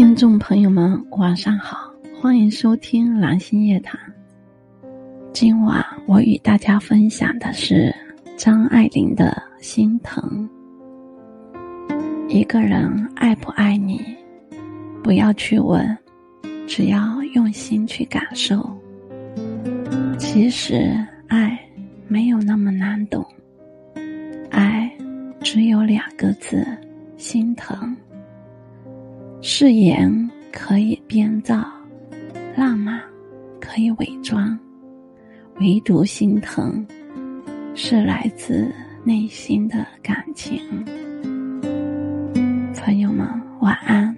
听众朋友们，晚上好，欢迎收听蓝星夜谈。今晚我与大家分享的是张爱玲的《心疼》。一个人爱不爱你，不要去问，只要用心去感受。其实爱没有那么难懂，爱只有两个字：心疼。誓言可以编造浪漫可以伪装唯独心疼是来自内心的感情。朋友们晚安。